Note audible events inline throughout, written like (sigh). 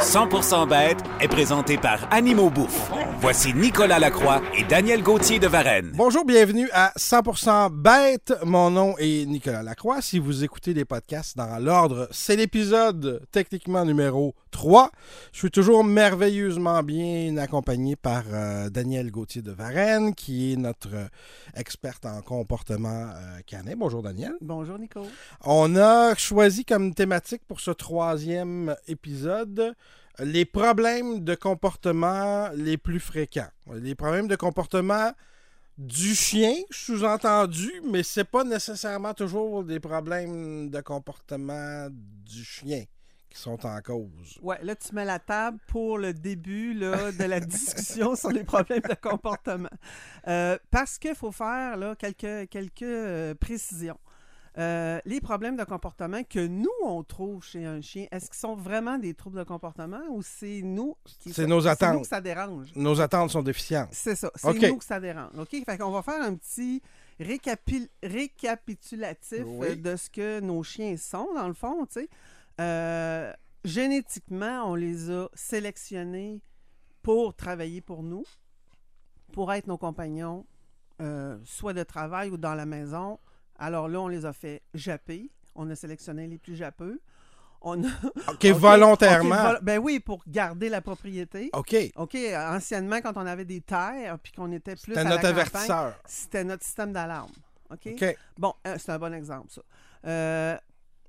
100% bête est présenté par Animaux Bouffe. Voici Nicolas Lacroix et Daniel Gauthier de Varennes. Bonjour, bienvenue à 100% Bête. Mon nom est Nicolas Lacroix. Si vous écoutez les podcasts dans l'ordre, c'est l'épisode techniquement numéro 3. Je suis toujours merveilleusement bien accompagné par euh, Daniel Gauthier de Varennes, qui est notre euh, experte en comportement euh, canin. Bonjour, Daniel. Bonjour Nico. On a choisi comme thématique pour ce troisième épisode les problèmes de comportement les plus fréquents. Les problèmes de comportement du chien, sous-entendu, mais c'est pas nécessairement toujours des problèmes de comportement du chien qui sont en cause. Ouais, là tu mets la table pour le début là, de la (laughs) discussion sur les problèmes de comportement. Euh, parce qu'il faut faire là, quelques, quelques euh, précisions. Euh, les problèmes de comportement que nous, on trouve chez un chien, est-ce qu'ils sont vraiment des troubles de comportement ou c'est nous qui C'est nos C'est nous attentes. que ça dérange? Nos attentes sont déficientes. C'est ça. C'est OK. nous que ça dérange. OK? Fait qu'on va faire un petit récapi- récapitulatif Oui. de ce que nos chiens sont, dans le fond, tu sais. Euh, génétiquement, on les a sélectionnés pour travailler pour nous, pour être nos compagnons, euh, soit de travail ou dans la maison. Alors là, on les a fait japper. On a sélectionné les plus jappeux. On a... (laughs) (laughs) OK, volontairement. Vol- ben oui, pour garder la propriété. OK, OK, anciennement, quand on avait des terres, puis qu'on était plus c'était à notre la campagne, avertisseur. c'était notre système d'alarme. OK? OK, Bon, euh, c'est un bon exemple, ça. Euh,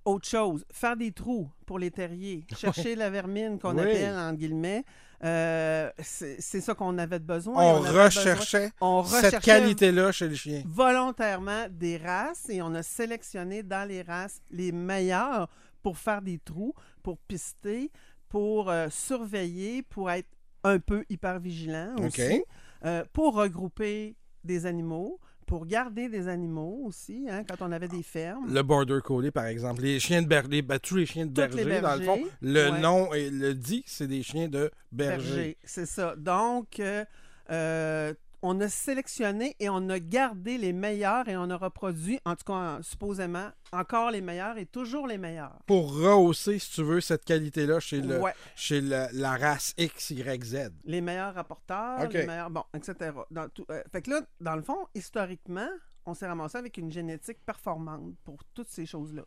autre chose, faire des trous pour les terriers, (laughs) chercher la vermine qu'on Oui. appelle, en guillemets, euh, c'est ça qu'on avait besoin. on avait besoin- recherchait on cette qualité-là chez le chien. volontairement des races et on a sélectionné dans les races les meilleures pour faire des trous, pour pister, pour euh, surveiller, pour être un peu hyper vigilant aussi, euh, pour regrouper des animaux, pour garder des animaux aussi, hein, quand on avait des fermes. Le border collie, par exemple. Les chiens de berger, ben, tous les chiens de Toutes les berger, dans le fond, bergers, le ouais. nom et le dit, c'est des chiens de berger. berger. C'est ça. Donc, euh, euh, on a sélectionné et on a gardé les meilleurs et on a reproduit, en tout cas supposément, encore les meilleurs et toujours les meilleurs. Pour rehausser, si tu veux, cette qualité-là chez, le, Ouais. chez la, la race X, Y, Z. les meilleurs rapporteurs, les meilleurs. Bon, etc. Dans tout, euh, fait que là, dans le fond, historiquement, on s'est ramassé avec une génétique performante pour toutes ces choses-là.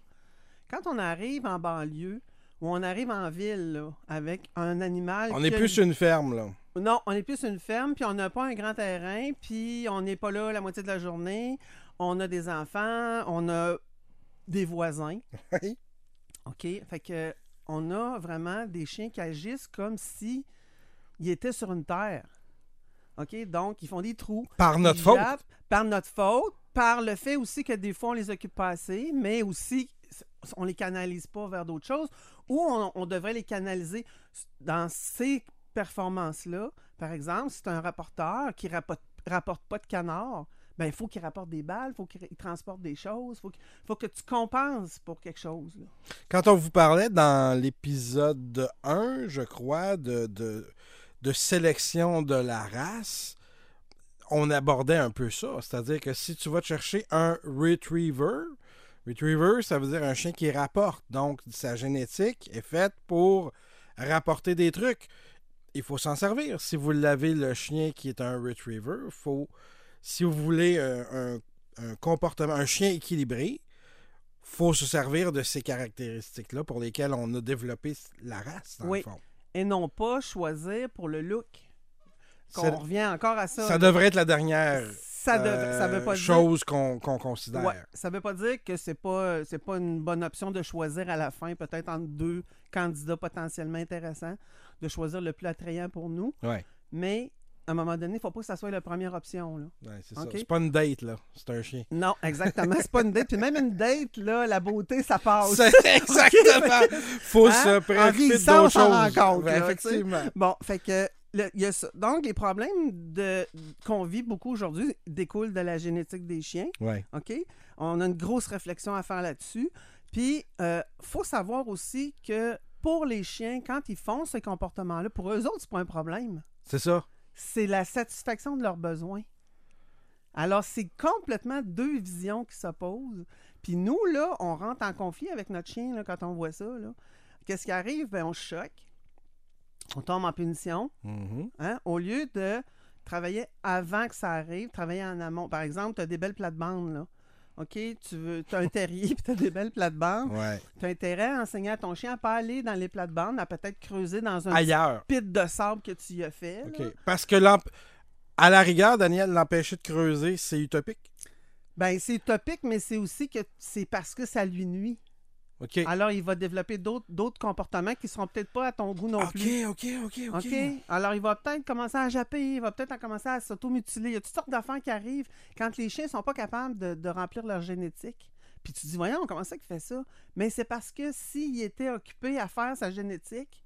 Quand on arrive en banlieue ou on arrive en ville là, avec un animal. On est plus une ferme, là. Non, on est plus une ferme, puis on n'a pas un grand terrain, puis on n'est pas là la moitié de la journée. On a des enfants, on a des voisins. (laughs) Oui. OK? Fait que on a vraiment des chiens qui agissent comme si ils étaient sur une terre. OK? Donc, ils font des trous. Par notre faute. jappent, Par notre faute. Par le fait aussi que des fois, on les occupe pas assez, mais aussi, on les canalise pas vers d'autres choses, ou on, on devrait les canaliser dans ces performances-là. Par exemple, si c'est un rapporteur qui rapporte, rapporte pas de canard, ben, il faut qu'il rapporte des balles, il faut qu'il transporte des choses, il faut, qu'il- faut que tu compenses pour quelque chose. Quand on vous parlait dans l'épisode 1, je crois, de, de, de sélection de la race, on abordait un peu ça. C'est-à-dire que si tu vas te chercher un retriever, retriever, ça veut dire un chien qui rapporte. Donc, sa génétique est faite pour rapporter des trucs. Il faut s'en servir. Si vous l'avez, le chien qui est un retriever, faut, si vous voulez un, un- un comportement, un chien équilibré, faut se servir de ces caractéristiques-là pour lesquelles on a développé la race, dans Oui. le fond. Et non pas choisir pour le look. Qu'on revient encore à ça. Ça devrait être la dernière Ça, dev- ça veut euh, pas dire... chose qu'on qu'on considère. Ouais, ça veut pas dire que pas c'est pas une bonne option de choisir à la fin, peut-être entre deux candidats potentiellement intéressants, de choisir le plus attrayant pour nous. Ouais. Mais à un moment donné, il ne faut pas que ça soit la première option. Là. Ouais, c'est ça. Ok? C'est pas une date, là. C'est un chien. Non, exactement. C'est pas une date. Puis même une date, là, la beauté, ça passe. C'est (laughs) exactement. Faut Hein? se préoccuper d'autres choses. compte, Ben, là, effectivement. Bon, fait que le- y a ça. Donc, les problèmes de, qu'on vit beaucoup aujourd'hui découlent de la génétique des chiens. Ouais. OK? On a une grosse réflexion à faire là-dessus. Puis, il faut savoir aussi que pour les chiens, quand ils font ces comportements-là, pour eux autres, c'est pas un problème. C'est ça. C'est la satisfaction de leurs besoins. Alors, c'est complètement deux visions qui s'opposent. Puis nous, là, on rentre en conflit avec notre chien là, quand on voit ça. Qu'est-ce qui arrive? Ben, on choque. On tombe en punition. Mhm. Hein? Au lieu de travailler avant que ça arrive, travailler en amont. Par exemple, tu as des belles plates-bandes, là. OK? Tu veux, as un terrier (laughs) puis tu as des belles plates-bandes. Ouais. Tu as intérêt à enseigner à ton chien à pas aller dans les plates-bandes, à peut-être creuser dans un Ailleurs. pit de sable que tu y as fait. Parce que, à la rigueur, Daniel, l'empêcher de creuser, c'est utopique? Ben, c'est utopique, mais c'est aussi que c'est parce que ça lui nuit. Alors, il va développer d'autres comportements qui seront peut-être pas à ton goût non plus. OK, OK, OK. OK? Alors, il va peut-être commencer à japper, il va peut-être commencer à s'automutiler. Il y a toutes sortes d'affaires qui arrivent quand les chiens sont pas capables de, de remplir leur génétique. Puis tu dis, voyons, comment ça qu'il fait ça? Mais c'est parce que s'il était occupé à faire sa génétique,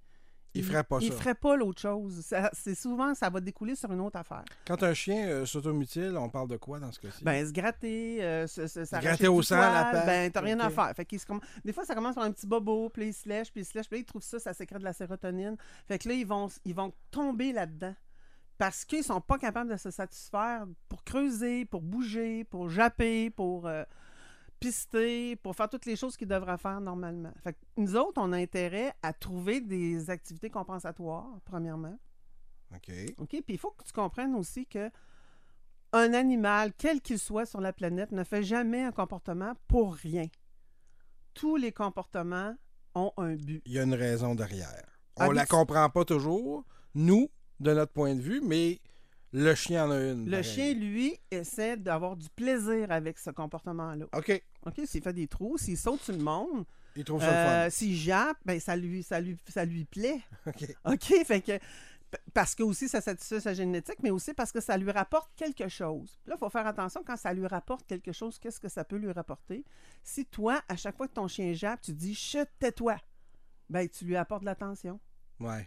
Il ferait pas il ça. ferait pas l'autre chose. C'est souvent, ça va découler sur une autre affaire. Quand un chien euh, s'automutile, on parle de quoi dans ce cas-ci? Ben, se gratter, euh, se, se, gratter au sang, la patte, Ben, t'as rien à faire. Fait se comm- Des fois, ça commence par un petit bobo, puis il se lèche, puis il se lèche, puis là, il trouve ça, ça sécrète de la sérotonine. Fait que là, ils vont, ils vont tomber là-dedans. Parce qu'ils sont pas capables de se satisfaire pour creuser, pour bouger, pour japper, pour euh, pister, pour faire toutes les choses qu'ils devraient faire normalement. Fait que nous autres, on a intérêt à trouver des activités compensatoires, premièrement. OK. OK? Puis il faut que tu comprennes aussi que un animal, quel qu'il soit sur la planète, ne fait jamais un comportement pour rien. Tous les comportements ont un but. Il y a une raison derrière. On Habit- la comprend pas toujours, nous, de notre point de vue, mais le chien en a une. Le chien, lui, essaie d'avoir du plaisir avec ce comportement-là. OK. OK? S'il fait des trous, s'il saute sur le monde, Il trouve ça euh, le s'il jappe, ben, ça, lui, ça, lui, ça lui plaît. (laughs) OK. OK? Fait que. Parce que aussi, ça satisfait sa génétique, mais aussi parce que ça lui rapporte quelque chose. Là, il faut faire attention quand ça lui rapporte quelque chose, qu'est-ce que ça peut lui rapporter? Si toi, à chaque fois que ton chien jappe, tu dis chut, tais-toi, ben tu lui apportes de l'attention. Ouais.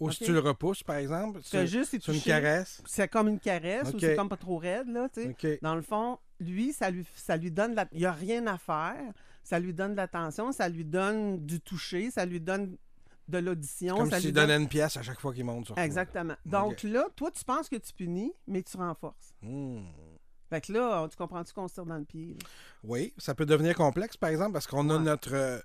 Ou si tu le repousses, par exemple, c'est juste une caresse. C'est comme une caresse ou c'est comme pas trop raide, là, tu sais. Dans le fond, lui, ça lui, ça lui donne... La... Il n'y a rien à faire. Ça lui donne de l'attention, ça lui donne du toucher, ça lui donne de l'audition. Comme ça s'il lui donne- donnait une pièce à chaque fois qu'il monte sur toi. Exactement. Donc là, toi, tu penses que tu punis, mais tu renforces. Hmm. Fait que là, tu comprends-tu qu'on se tire dans le pied? là? Oui, ça peut devenir complexe, par exemple, parce qu'on a notre.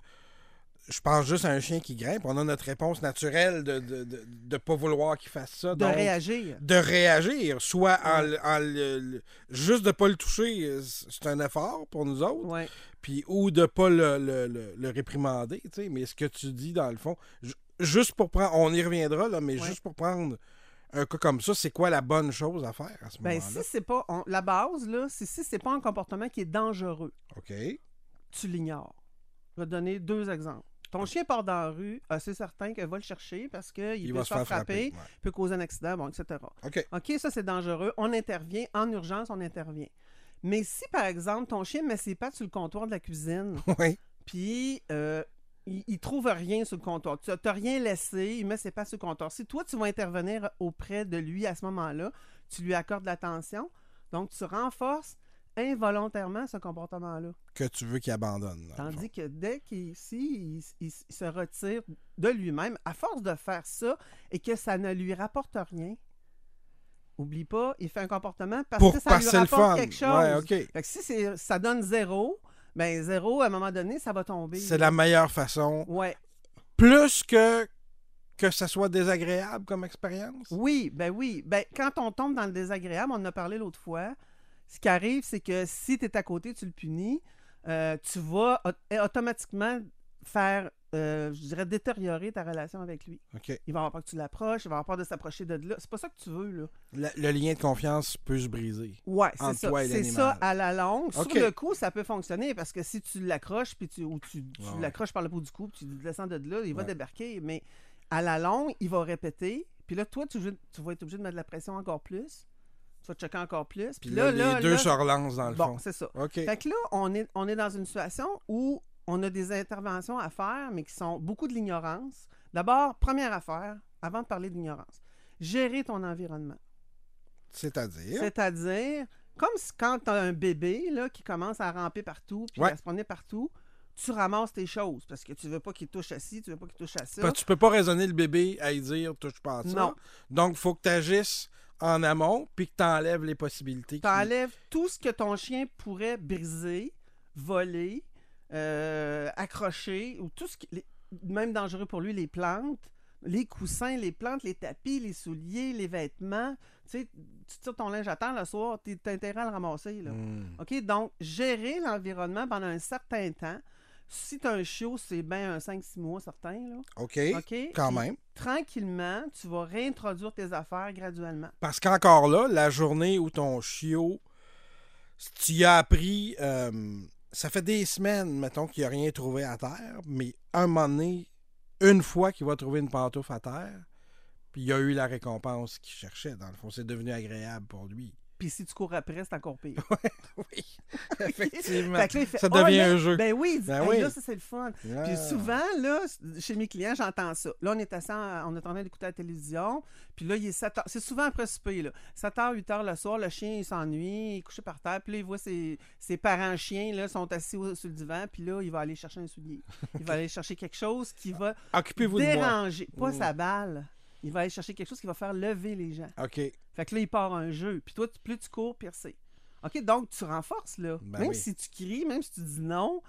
Je pense juste à un chien qui grimpe. On a notre réponse naturelle de ne de, de, de pas vouloir qu'il fasse ça. De donc, réagir. de réagir, soit en, en le- le- juste de pas le toucher, c'est un effort pour nous autres, Ouais. puis ou de pas le, le- réprimander, mais ce que tu dis dans le fond, ju- juste pour prendre, on y reviendra là, mais Ouais. juste pour prendre un cas comme ça, c'est quoi la bonne chose à faire à ce Ben, moment-là? si c'est pas. on- la base, là, c'est si c'est pas un comportement qui est dangereux, Ok, tu l'ignores. Je vais te donner deux exemples. Ton chien part dans la rue, ah, c'est certain qu'elle va le chercher parce qu'il il peut va se faire frapper, ouais. peut causer un accident, bon, etc. Ok, OK, ça c'est dangereux. On intervient. En urgence, on intervient. Mais si, par exemple, ton chien met ses pattes sur le comptoir de la cuisine, (laughs) oui, puis euh, il, il trouve rien sur le comptoir, tu n'as rien laissé, il met ses pattes sur le comptoir. Si toi, tu vas intervenir auprès de lui à ce moment-là, tu lui accordes l'attention, donc tu renforces involontairement ce comportement-là. que tu veux qu'il abandonne. Tandis que dès qu'il si, il, il- il se retire de lui-même, à force de faire ça et que ça ne lui rapporte rien, oublie pas, il fait un comportement parce Pour que ça lui rapporte quelque chose. Ouais, ok. Fait que si ça donne zéro, ben zéro, à un moment donné, ça va tomber. C'est la meilleure façon. Ouais. Plus que que ça soit désagréable comme expérience? Oui, ben oui. Ben, quand on tombe dans le désagréable, on en a parlé l'autre fois, ce qui arrive, c'est que si tu es à côté, tu le punis, euh, tu vas au- automatiquement faire, euh, je dirais, détériorer ta relation avec lui. Il va avoir peur que tu l'approches, il va avoir peur de s'approcher de là. C'est pas ça que tu veux, là. Le, le lien de confiance peut se briser. Ouais, c'est ça. C'est ça à la longue. OK. Sur le coup, ça peut fonctionner parce que si tu l'accroches puis tu, ou tu, tu Ouais, ouais. l'accroches par le bout du cou, puis tu le descends de là, il va débarquer. Mais à la longue, il va répéter. Puis là, toi, tu, tu vas être obligé de mettre de la pression encore plus. Tu vas checker encore plus. Puis là, les deux là- se relancent dans le Bon, fond. c'est ça. Fait que là, on est, on est dans une situation où on a des interventions à faire, mais qui sont beaucoup de l'ignorance. D'abord, première affaire, avant de parler d'ignorance, gérer ton environnement. C'est-à-dire? C'est-à-dire, comme si- quand tu as un bébé là, qui commence à ramper partout, puis Ouais. à se promener partout, tu ramasses tes choses parce que tu veux pas qu'il touche à ci, tu veux pas qu'il touche à ça. Que tu peux pas raisonner le bébé à y dire touche pas à ça. Non. Donc, il faut que tu agisses en amont puis que tu enlèves les possibilités. Tu enlèves tout ce que ton chien pourrait briser, voler, euh, accrocher, ou tout ce qui. les- même dangereux pour lui, les plantes, les coussins, les plantes, les tapis, les souliers, les vêtements. Tu sais, tu tires ton linge à terre le soir, tu as intérêt à le ramasser. Là. Hmm. OK? Donc, gérer l'environnement pendant un certain temps. Si tu as un chiot, c'est bien un 5-6 mois certain. Là. OK. OK? Quand même. Tranquillement, tu vas réintroduire tes affaires graduellement. Parce qu'encore là, la journée où ton chiot, tu y as appris, euh, ça fait des semaines, mettons, qu'il n'a rien trouvé à terre, mais un moment donné, une fois qu'il va trouver une pantoufle à terre, puis il a eu la récompense qu'il cherchait, dans le fond, c'est devenu agréable pour lui. Puis si tu cours après, c'est encore pire. (laughs) (laughs) Oui, effectivement. Fait que là, il fait, Ça Oh, devient là, un jeu. Ben oui, Ben Hey, oui. là, ça c'est le fun. Ah. Puis souvent, là, chez mes clients, j'entends ça. Là, on est assis, en- on est en train d'écouter la télévision. Puis là, il est 7 heures. C'est souvent après souper, là. 7 h, 8 h le soir, le chien, il s'ennuie, il est couché par terre. Puis là, il voit ses, ses parents chiens, là, sont assis au- sur le divan. Puis là, il va aller chercher un soulier. (laughs) Il va aller chercher quelque chose qui va Occupez-vous de moi. déranger, pas Mm. sa balle. Il va aller chercher quelque chose qui va faire lever les gens. OK. Fait que là, il part un jeu. Puis toi, tu- plus tu cours, pire c'est. OK, donc tu renforces, là. Ben même oui. si tu cries, même si tu dis non,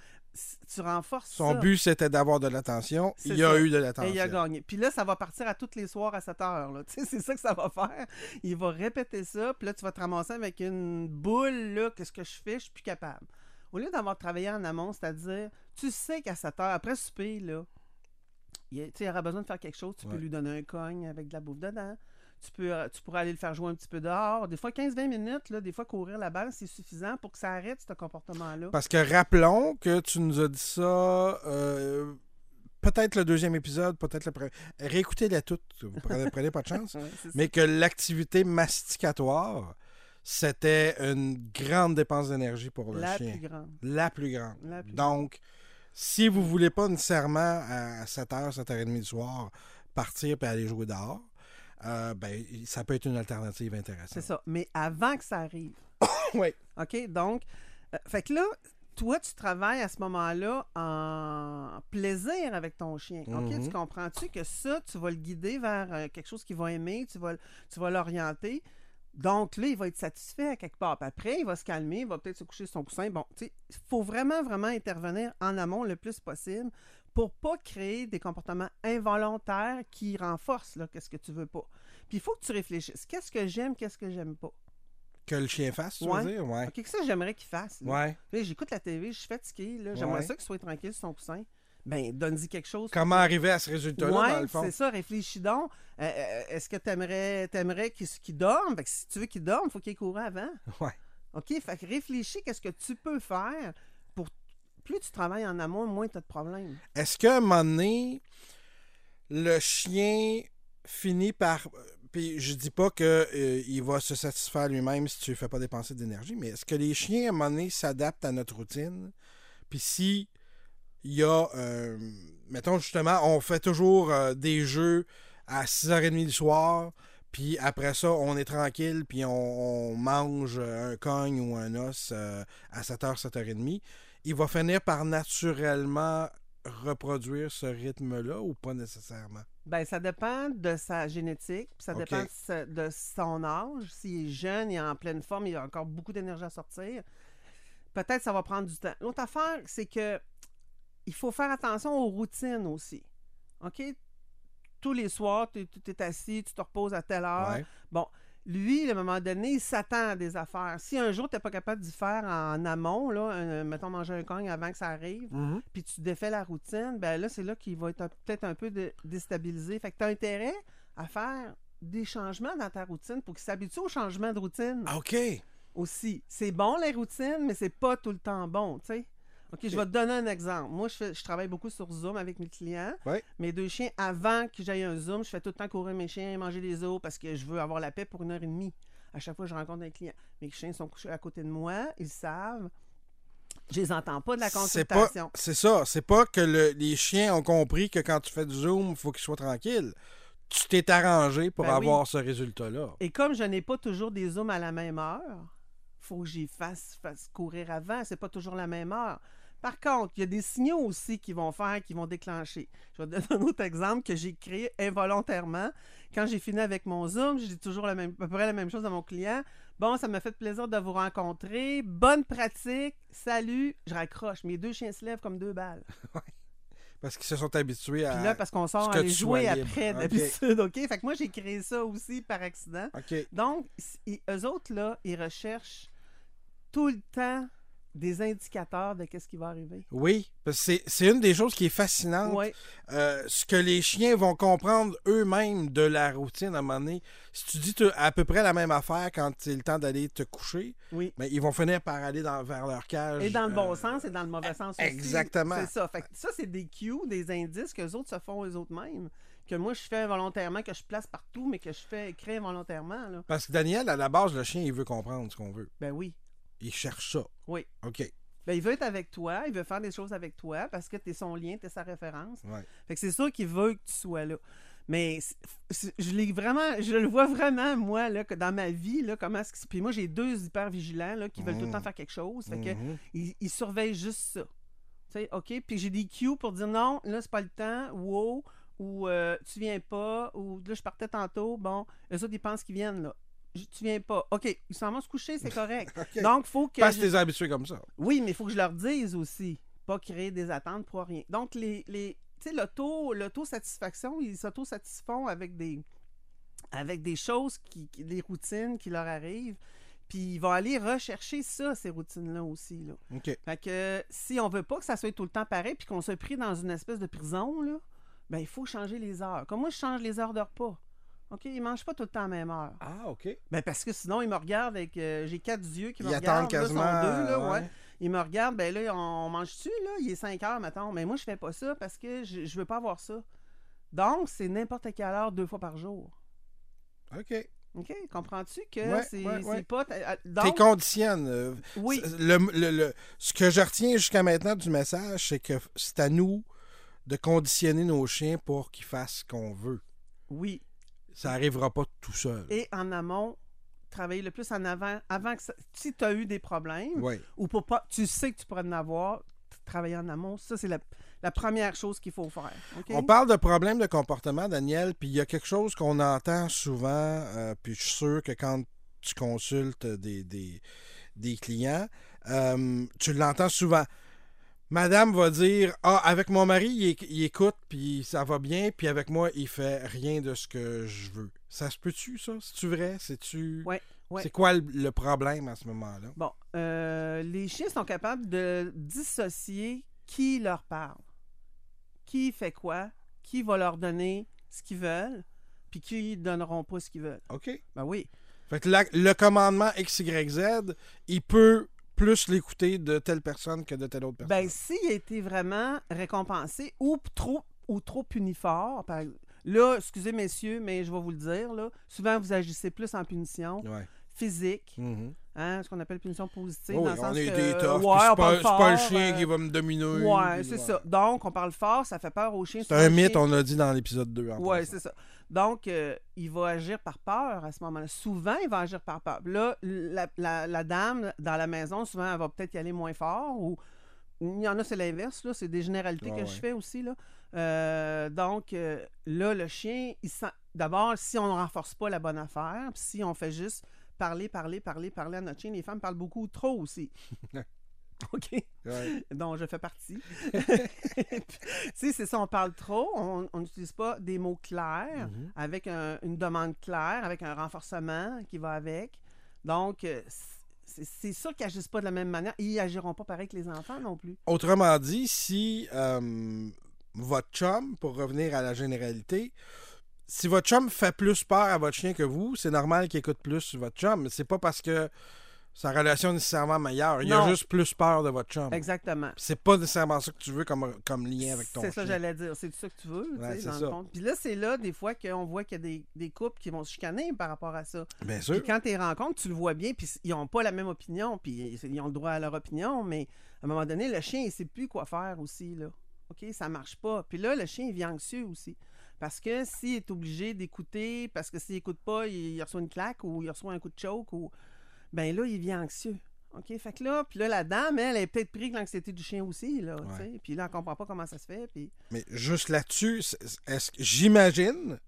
tu renforces Son ça. but, c'était d'avoir de l'attention. Il a eu de Et l'attention. il a gagné. Puis là, ça va partir à tous les soirs à 7 heures. là. (laughs) Tu sais, c'est ça que ça va faire. Il va répéter ça. Puis là, tu vas te ramasser avec une boule. là. Qu'est-ce que je fais? Je suis plus capable. Au lieu d'avoir travaillé en amont, c'est-à-dire, tu sais qu'à 7 heures, après souper, là, il, a- tu sais, il aura besoin de faire quelque chose. Tu peux lui donner un cogne avec de la bouffe dedans. Tu, peux, euh, tu pourrais aller le faire jouer un petit peu dehors. Des fois, 15-20 minutes, là, des fois, courir la balle, c'est suffisant pour que ça arrête ce comportement-là. Parce que rappelons que tu nous as dit ça. euh, Peut-être le deuxième épisode, peut-être le premier. Réécoutez-la toute. Vous prenez, (laughs) prenez pas de chance. Ça. Mais que l'activité masticatoire, c'était une grande dépense d'énergie pour le la chien. plus grande. La plus grande. La plus Donc, si vous voulez pas nécessairement à 7h, 7h30 du soir partir et aller jouer dehors, euh, ben, ça peut être une alternative intéressante. C'est ça. Mais avant que ça arrive. (coughs) Oui. OK? Donc, euh, fait que là, toi, tu travailles à ce moment-là en plaisir avec ton chien. OK? Mhm. Tu comprends-tu que ça, tu vas le guider vers euh, quelque chose qu'il va aimer, tu vas, tu vas l'orienter? Donc là, il va être satisfait à quelque part. Puis après, il va se calmer, il va peut-être se coucher sur son coussin. Bon, tu sais, il faut vraiment, vraiment intervenir en amont le plus possible pour pas créer des comportements involontaires qui renforcent là, qu'est-ce que tu veux pas. Puis il faut que tu réfléchisses. Qu'est-ce que j'aime, qu'est-ce que j'aime pas? Que le chien fasse, tu Ouais. veux dire? Ouais. OK, que ça, j'aimerais qu'il fasse. là. Ouais. Là, j'écoute la TV, je suis fatigué, là, j'aimerais Ouais. ça qu'il soit tranquille sur son coussin. Ben, donne-y quelque chose. Comment arriver à ce résultat-là, Ouais, dans le fond? c'est ça, réfléchis donc. Euh, euh, Est-ce que t'aimerais aimerais qu'il qu'il dorme? Que si tu veux qu'il dorme, il faut qu'il court avant. (laughs) Ouais. OK? Fait que réfléchis qu'est-ce que tu peux faire. Plus tu travailles en amont, moins tu as de problèmes. Est-ce qu'à un moment donné, le chien finit par. Puis je dis pas qu'il va se satisfaire lui-même si tu ne fais pas dépenser d'énergie, mais est-ce que les chiens, à un moment donné, s'adaptent à notre routine? Puis si il y a. euh, mettons justement, on fait toujours euh, des jeux à 6h30 du soir, puis après ça, on est tranquille, puis on, mange un cogne ou un os euh, à 7h, 7h30. Il va finir par naturellement reproduire ce rythme-là ou pas nécessairement? Ben, ça dépend de sa génétique, puis ça dépend de, son âge. S'il est jeune, il est en pleine forme, il a encore beaucoup d'énergie à sortir. Peut-être ça va prendre du temps. L'autre affaire, c'est que il faut faire attention aux routines aussi. OK? Tous les soirs, tu es assis, tu te reposes à telle heure. Ouais. Bon, lui, à un moment donné, il s'attend à des affaires. Si un jour, tu n'es pas capable d'y faire en amont, là, un- mettons manger un cogne avant que ça arrive, Mhm. puis tu défais la routine, ben là, c'est là qu'il va être peut-être un peu de- déstabilisé. Fait que tu as intérêt à faire des changements dans ta routine pour qu'il s'habitue au changement de routine OK. aussi. C'est bon, les routines, mais c'est pas tout le temps bon, tu sais. OK, je vais te donner un exemple. Moi, je, fais- je travaille beaucoup sur Zoom avec mes clients. Ouais. Mes deux chiens, avant que j'aille un Zoom, je fais tout le temps courir mes chiens, manger des os parce que je veux avoir la paix pour une heure et demie. À chaque fois que je rencontre un client. Mes chiens sont couchés à côté de moi, ils savent. Je les entends pas de la consultation. c'est ça. C'est pas que le- les chiens ont compris que quand tu fais du zoom, il faut qu'ils soient tranquilles. Tu t'es arrangé pour Ben oui. avoir ce résultat-là. Et comme je n'ai pas toujours des zooms à la même heure, faut que j'y fasse, fasse courir avant. C'est pas toujours la même heure. Par contre, il y a des signaux aussi qui vont faire, qui vont déclencher. Je vais te donner un autre exemple que j'ai créé involontairement. Quand j'ai fini avec mon Zoom, je dis toujours la même, à peu près la même chose à mon client. Bon, ça m'a fait plaisir de vous rencontrer. Bonne pratique. Salut. Je raccroche. Mes deux chiens se lèvent comme deux balles. (laughs) Parce qu'ils se sont habitués à. Puis là, parce qu'on sort aller tu jouer après d'habitude. OK? Fait que moi, j'ai créé ça aussi par accident. OK. Donc, i- eux autres, là, ils recherchent tout le temps des indicateurs de qu'est-ce qui va arriver. Oui, parce que c'est, une des choses qui est fascinante. Oui, Euh, ce que les chiens vont comprendre eux-mêmes de la routine à un moment donné. Si tu dis à peu près la même affaire quand c'est le temps d'aller te coucher, oui. mais ils vont finir par aller dans- vers leur cage. Et dans le bon euh, sens et dans le mauvais sens aussi. exactement. C'est ça. Fait que ça, c'est des cues, des indices que les autres se font eux-mêmes. Que moi, je fais involontairement, que je place partout, mais que je fais créer involontairement. Là. Parce que Daniel, à la base, le chien, il veut comprendre ce qu'on veut. Ben oui. Il cherche ça. Oui. OK. Ben, il veut être avec toi, il veut faire des choses avec toi parce que tu es son lien, tu es sa référence. Ouais. Fait que c'est sûr qu'il veut que tu sois là. Mais je l'ai vraiment, je le vois vraiment, moi, là, que dans ma vie, là, comment est-ce que. Puis moi, j'ai deux hyper vigilants là, qui veulent tout le temps faire quelque chose. Fait que Mhm. ils, ils surveillent juste ça. Tu sais, OK? Puis j'ai des cues pour dire non, là, c'est pas le temps, wow, ou euh, tu viens pas, ou là, je partais tantôt, bon, eux autres, ils pensent qu'ils viennent, là. Je- Tu viens pas. OK, ils s'en vont se coucher, c'est correct. (laughs) OK. Donc, faut que. Parce je- que t'es habitué comme ça. oui, mais il faut que je leur dise aussi. Pas créer des attentes pour rien. Donc, les, les, tu sais, l'auto, l'auto-satisfaction, ils s'auto-satisfont avec des, avec des choses, qui, des routines qui leur arrivent. Puis ils vont aller rechercher ça, ces routines-là aussi. Là. OK. Fait que si on veut pas que ça soit tout le temps pareil, puis qu'on soit pris dans une espèce de prison, là, ben il faut changer les heures. Comme moi, je change les heures de repas. OK? Ils mangent pas tout le temps à la même heure. Ah, OK. Ben parce que sinon, ils me regardent avec. euh, J'ai quatre yeux qui me Ils regardent. attendent là, sont quasiment. deux, là, ouais. ouais. Ils me regardent, ben là, on mange-tu, là? Il est 5 heures, mettons. Mais moi, je fais pas ça parce que je, je veux pas avoir ça. Donc, c'est n'importe quelle heure, deux fois par jour. OK. OK? Comprends-tu que Ouais, c'est ouais, ouais. c'est pas... euh, T'es Donc, conditionnes. euh, oui, le- le- le- ce que je retiens jusqu'à maintenant du message, c'est que c'est à nous de conditionner nos chiens pour qu'ils fassent ce qu'on veut. oui. Ça n'arrivera pas tout seul. Et en amont, travailler le plus en avant, avant que ça... Si tu as eu des problèmes, ou pour pas... Tu sais que tu pourrais en avoir, travailler en amont, ça, c'est la, la première chose qu'il faut faire. On parle de problèmes de comportement, Daniel, puis il y a quelque chose qu'on entend souvent, euh, puis je suis sûr que quand tu consultes des, des, des clients, euh, tu l'entends souvent. Madame va dire Ah, avec mon mari, il, éc- il écoute, puis ça va bien, puis avec moi, il fait rien de ce que je veux. Ça se peut-tu, ça? C'est-tu vrai? C'est-tu. Ouais, ouais. C'est quoi le, le problème à ce moment-là? Bon, euh, les chiens sont capables de dissocier qui leur parle, qui fait quoi, qui va leur donner ce qu'ils veulent, puis qui donneront pas ce qu'ils veulent. OK. Ben oui. Fait que la- le commandement XYZ, il peut plus l'écouter de telle personne que de telle autre personne. Ben s'il a été vraiment récompensé ou trop ou trop puni fort, par là, excusez messieurs, mais je vais vous le dire là, souvent vous agissez plus en punition Ouais. Physique, Mhm. hein, ce qu'on appelle punition positive, dans on sens est que des ouais, c'est on pas, c'est pas le chien euh, qui va me dominer. Ouais, c'est ouais. ça. Donc, on parle fort, ça fait peur aux chiens. C'est un mythe, chien- on l'a dit dans l'épisode 2. en Oui, passant. c'est ça. Donc, euh, il va agir par peur à ce moment-là. Souvent, il va agir par peur. Là, la, la- la dame dans la maison, souvent, elle va peut-être y aller moins fort ou il y en a, c'est l'inverse. là. C'est des généralités Ouais, que ouais. je fais aussi. Là. Euh, donc, euh, là, le chien, il sent... D'abord, si on ne renforce pas la bonne affaire, puis si on fait juste parler, parler, parler, parler à notre chien, les femmes parlent beaucoup trop aussi. (laughs) OK? Ouais. dont je fais partie. (laughs) c'est ça, on parle trop, on n'utilise pas des mots clairs, Mhm. avec un- une demande claire, avec un renforcement qui va avec. Donc, euh, c'est c'est sûr qu'ils n'agissent pas de la même manière. Ils n'agiront pas pareil que les enfants non plus. Autrement dit, si euh, votre chum, pour revenir à la généralité, si votre chum fait plus peur à votre chien que vous, c'est normal qu'il écoute plus votre chum. Mais c'est pas parce que sa relation est nécessairement meilleure. Il Non. a juste plus peur de votre chum. Exactement. C'est pas nécessairement ça que tu veux comme, comme lien avec ton C'est ça chien. j'allais dire. C'est ça que tu veux, tu Ouais, sais, dans ça. le fond. Puis là, c'est là, des fois, qu'on voit qu'il y a des, des couples qui vont se chicaner par rapport à ça. Bien Puis sûr. quand tu les rencontres, tu le vois bien, puis ils n'ont pas la même opinion, puis ils ont le droit à leur opinion, mais à un moment donné, le chien, il sait plus quoi faire aussi, là. OK? Ça marche pas. Puis là, le chien, il vient anxieux aussi. Parce que s'il est obligé d'écouter, parce que s'il écoute pas, il, il reçoit une claque ou il reçoit un coup de choke, ou... ben là, il vient anxieux. OK? Fait que là, puis là, la dame, elle, est peut-être pris de l'anxiété du chien aussi, là, Ouais. Puis là, elle comprend pas comment ça se fait, puis... Mais juste là-dessus, est-ce que j'imagine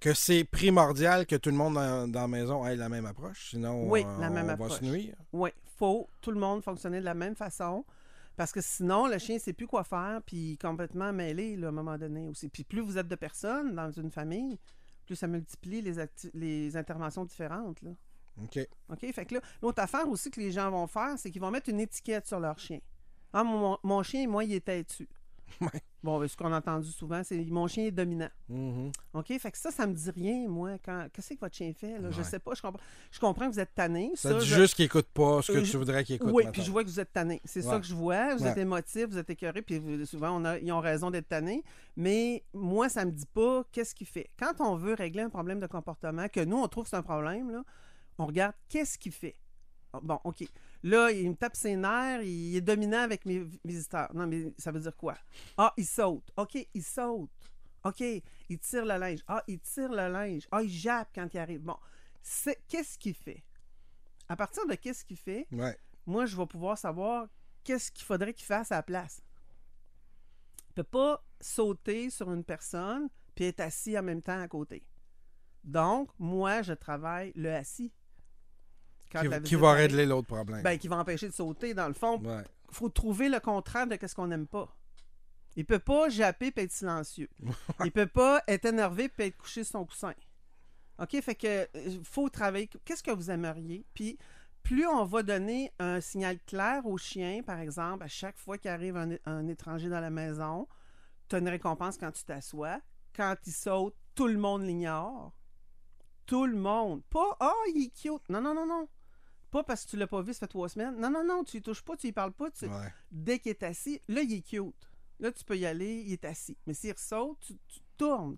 que c'est primordial que tout le monde dans, dans la maison ait la même approche, sinon Oui, la même on va approche. se nuire? Oui, faut tout le monde fonctionner de la même façon. Parce que sinon, le chien ne sait plus quoi faire, puis il est complètement mêlé là, à un moment donné aussi. Puis plus vous êtes de personnes dans une famille, plus ça multiplie les, les interventions différentes. Là. OK. OK? Fait que là, l'autre affaire aussi que les gens vont faire, c'est qu'ils vont mettre une étiquette sur leur chien. Ah, mon, mon chien, moi, il est têtu. (laughs) Bon, ben, ce qu'on a entendu souvent, c'est mon chien est dominant. Mhm. OK? Fait que ça, ça me dit rien, moi. Quand... Qu'est-ce que votre chien fait? Là? Je Ouais. sais pas. Je comprends, je comprends que vous êtes tanné. Ça dit je- juste qu'il écoute pas ce que Euh, tu voudrais qu'il écoute. oui, puis je vois que vous êtes tanné. C'est ça que je vois. Vous êtes émotif, vous êtes écœuré, puis vous- souvent, on a- ils ont raison d'être tannés. Mais moi, ça me dit pas qu'est-ce qu'il fait. Quand on veut régler un problème de comportement, que nous, on trouve que c'est un problème, là, on regarde qu'est-ce qu'il fait. Ah, Bon, OK. Là, il me tape ses nerfs, il est dominant avec mes vi- visiteurs. Non, mais ça veut dire quoi? Ah, il saute. OK, il saute. OK, il tire le linge. Ah, il tire le linge. Ah, il jappe quand il arrive. Bon, qu'est-ce qu'il fait? À partir de qu'est-ce qu'il fait, Ouais. moi, je vais pouvoir savoir qu'est-ce qu'il faudrait qu'il fasse à la place. Il ne peut pas sauter sur une personne puis être assis en même temps à côté. Donc, moi, je travaille le assis. Quand Qui, la qui visite va arrive. régler l'autre problème. Ben, qui va empêcher de sauter. Dans le fond, Ouais. il faut trouver le contraire de ce qu'on n'aime pas. Il peut pas japper puis être silencieux. (laughs) Il peut pas être énervé puis être couché sur son coussin. OK? Fait que euh, faut travailler. Qu'est-ce que vous aimeriez? Puis plus on va donner un signal clair au chien, par exemple, à chaque fois qu'arrive un, un étranger dans la maison, tu as une récompense quand tu t'assois. Quand il saute, tout le monde l'ignore. Tout le monde. Pas « Ah, il est cute ». Non, non, non, non. Pas parce que tu l'as pas vu, ça fait trois semaines. Non, non, non, tu y touches pas, tu y parles pas. tu- Ouais. Dès qu'il est assis, là, il est cute. Là, tu peux y aller, il est assis. Mais s'il ressaute, tu, tu tournes.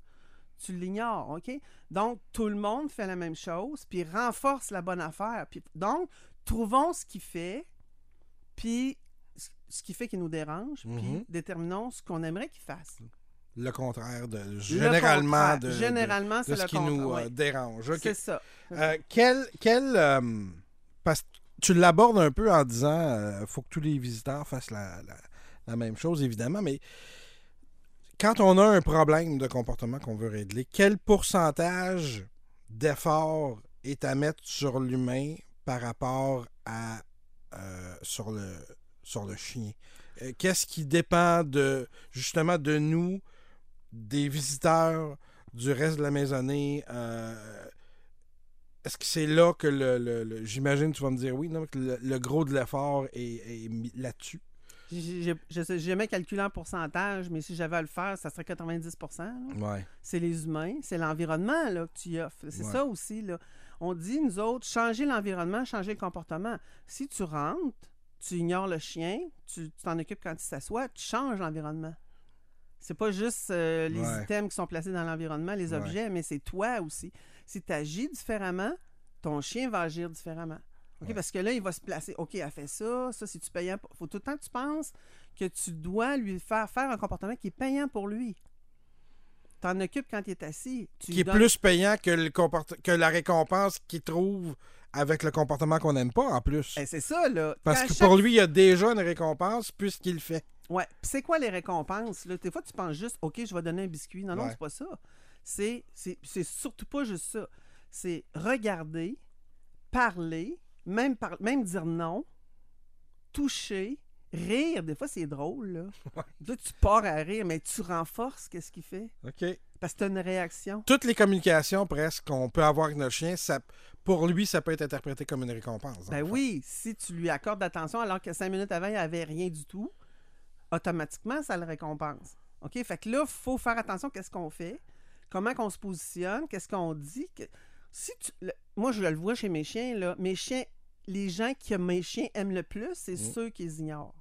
Tu l'ignores, OK? Donc, tout le monde fait la même chose, puis renforce la bonne affaire. Puis, donc, trouvons ce qui fait, puis ce- qui fait qu'il nous dérange, puis Mhm. déterminons ce qu'on aimerait qu'il fasse. Le contraire de Le généralement contraire. de, Généralement, de ce le qui contraire. nous euh, dérange. OK. C'est ça. Euh, quel. quel euh, parce que tu l'abordes un peu en disant euh, faut que tous les visiteurs fassent la, la- même chose, évidemment, mais quand on a un problème de comportement qu'on veut régler, quel pourcentage d'effort est à mettre sur l'humain par rapport à euh, sur le sur chien? Euh, Qu'est-ce qui dépend de justement de nous, des visiteurs, du reste de la maisonnée? Est-ce que c'est là que le, le- le- j'imagine tu vas me dire oui, non, que le, le gros de l'effort est, est là-dessus? Je jamais calculé en pourcentage, mais si j'avais à le faire, ça serait 90 là. Ouais. c'est les humains, c'est l'environnement là, que tu y offres. C'est Ouais. ça aussi. Là. On dit, nous autres, changer l'environnement, changer le comportement. Si tu rentres, tu ignores le chien, tu t'en occupes quand il s'assoit, tu changes l'environnement. C'est pas juste euh, les Ouais. items qui sont placés dans l'environnement, les objets, mais c'est toi aussi. Si tu agis différemment, ton chien va agir différemment. Ouais. Parce que là, il va se placer. OK, elle fait ça, ça, c'est-tu payant? Il faut tout le temps que tu penses que tu dois lui faire faire un comportement qui est payant pour lui. T'en occupes quand il est assis. Tu Qui est donnes- plus payant que, le comport- que la récompense qu'il trouve avec le comportement qu'on n'aime pas en plus. Eh, c'est ça, là. Parce Quand que chaque- pour lui, il y a déjà une récompense puisqu'il le fait. Ouais. Puis c'est quoi les récompenses? Là? Des fois, tu penses juste, OK, je vais donner un biscuit. Non, non, Ouais. c'est pas ça. C'est, c'est, surtout pas juste ça. C'est regarder, parler, même, par- même dire non, toucher, rire. Des fois, c'est drôle, là. Là, tu pars à rire, mais tu renforces qu'est-ce qu'il fait. OK. Parce que tu as une réaction. Toutes les communications presque qu'on peut avoir avec notre chien, ça, pour lui, ça peut être interprété comme une récompense. Ben oui, si tu lui accordes l'attention alors que cinq minutes avant, il n'y avait rien du tout, automatiquement, ça le récompense. OK? Fait que là, il faut faire attention à qu'est-ce qu'on fait, comment qu'on se positionne, qu'est-ce qu'on dit. que- Si tu... le- Moi, je le vois chez mes chiens, là. Mes chiens les gens que mes chiens aiment le plus, c'est Mm. ceux qui les ignorent.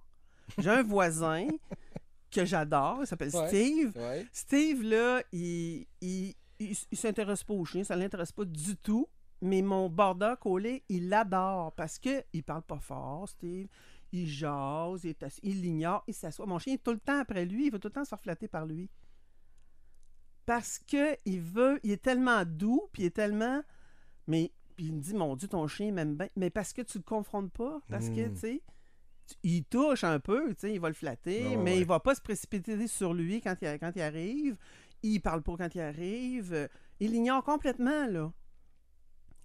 J'ai un voisin (laughs) que j'adore, il s'appelle Ouais. Steve. Ouais. Steve, là, il, il, il, il s'intéresse pas aux chiens, ça l'intéresse pas du tout. Mais mon border collé, il l'adore parce que il parle pas fort, Steve. Il jase, il, l'ignore, il s'assoit. Mon chien est tout le temps après lui, il veut tout le temps se faire flatter par lui. Parce que il veut, il est tellement doux, puis il est tellement. Mais puis il me dit, mon Dieu, ton chien m'aime bien. Mais parce que tu le confrontes pas, parce que, Mm. tu sais, il touche un peu, tu sais, il va le flatter, mais ouais. il va pas se précipiter sur lui quand il, quand il arrive. Il parle pas quand il arrive. Il l'ignore complètement, là.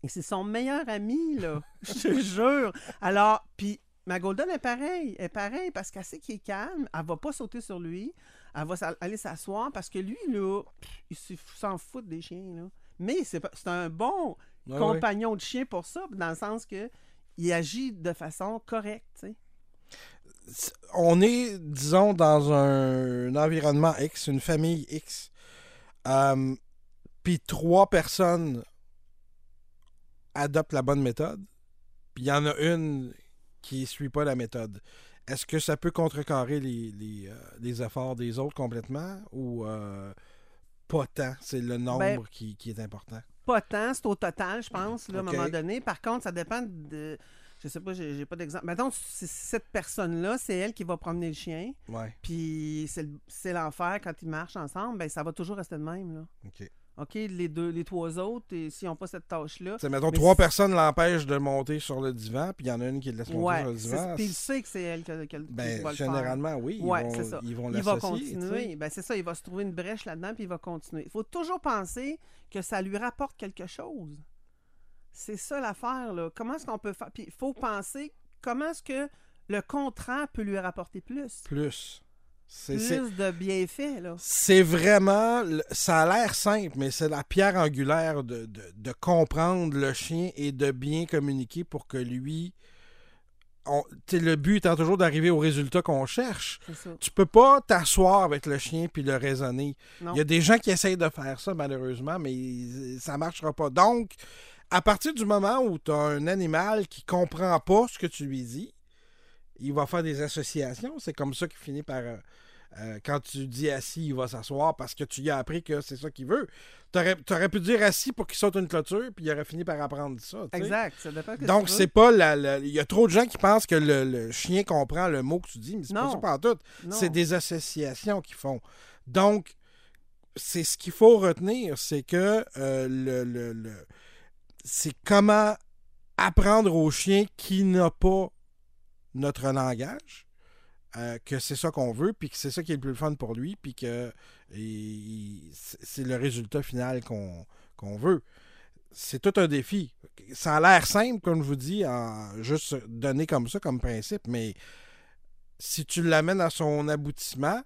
Et c'est son meilleur ami, là. (laughs) (laughs) Je te jure. Alors, puis ma Golden est pareille. Elle est pareille parce qu'elle sait qu'il est calme. Elle va pas sauter sur lui. Elle va aller s'asseoir parce que lui, là, il s'en fout- des chiens, là. Mais c'est un bon Ouais, ouais. compagnon de chien pour ça, dans le sens que il agit de façon correcte, on est, disons, dans un, environnement X, une famille X, euh, puis trois personnes adoptent la bonne méthode, puis il y en a une qui ne suit pas la méthode. Est-ce que ça peut contrecarrer les, les, euh, les efforts des autres complètement ou euh, pas tant? C'est le nombre Ben, qui, qui est important. Pas tant, c'est au total, je pense, là, à un moment donné. Par contre, ça dépend de. Je sais pas, j'ai pas d'exemple. Mettons, cette personne-là, c'est elle qui va promener le chien, Ouais, puis c'est le- c'est l'enfer quand ils marchent ensemble, ben ça va toujours rester de même, là. OK. OK, les deux, les trois autres, et s'ils n'ont pas cette tâche-là. C'est, mettons, trois personnes l'empêchent de monter sur le divan, puis il y en a une qui le laisse monter Ouais, sur le divan. puis il sait que c'est elle qui, qui- qui Ben, va le faire. généralement, oui. Ouais, ils, vont, c'est ça. ils vont Il va continuer. Ben, c'est ça, il va se trouver une brèche là-dedans, puis il va continuer. Il faut toujours penser que ça lui rapporte quelque chose. C'est ça l'affaire, là. Comment est-ce qu'on peut faire? Puis il faut penser comment est-ce que le contrat peut lui rapporter plus. Plus. C'est, Plus de bienfaits, là. c'est vraiment. Ça a l'air simple, mais c'est la pierre angulaire de, de- de comprendre le chien et de bien communiquer pour que lui. on- le but étant toujours d'arriver au résultat qu'on cherche. Ça. Tu peux pas t'asseoir avec le chien puis le raisonner. Non. Il y a des gens qui essayent de faire ça, malheureusement, mais ça marchera pas. Donc, à partir du moment où tu as un animal qui comprend pas ce que tu lui dis, il va faire des associations. C'est comme ça qu'il finit par. euh, euh, quand tu dis assis, il va s'asseoir parce que tu lui as appris que c'est ça qu'il veut. Tu aurais, pu dire assis pour qu'il saute une clôture, puis il aurait fini par apprendre ça. Exact. Ça dépend que Donc, c'est pas Il y a trop de gens qui pensent que le, le chien comprend le mot que tu dis, mais c'est pas ça pas tout. C'est des associations qu'ils font. Donc, c'est ce qu'il faut retenir, c'est que euh, le, le- le- c'est comment apprendre au chien qui n'a pas notre langage, euh, que c'est ça qu'on veut, puis que c'est ça qui est le plus fun pour lui, puis que c'est le résultat final qu'on qu'on veut. C'est tout un défi. Ça a l'air simple, comme je vous dis, en juste donné comme ça, comme principe, mais si tu l'amènes à son aboutissement,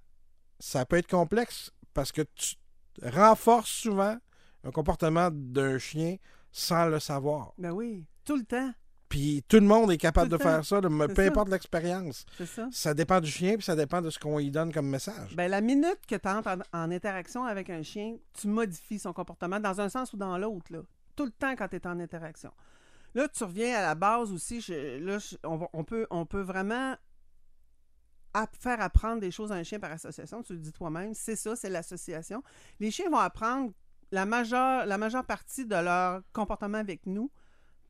ça peut être complexe parce que tu renforces souvent un comportement d'un chien sans le savoir. Ben oui, tout le temps. Puis tout le monde est capable de faire ça, peu ça. importe l'expérience. C'est ça. Ça dépend du chien, puis ça dépend de ce qu'on lui donne comme message. Ben, la minute que tu entres en, en interaction avec un chien, tu modifies son comportement dans un sens ou dans l'autre. là. Tout le temps quand tu es en interaction. Là, tu reviens à la base aussi. je- là, je- on, peut, on peut vraiment faire apprendre des choses à un chien par association. Tu le dis toi-même. C'est ça, c'est l'association. Les chiens vont apprendre la majeure, la majeure partie de leur comportement avec nous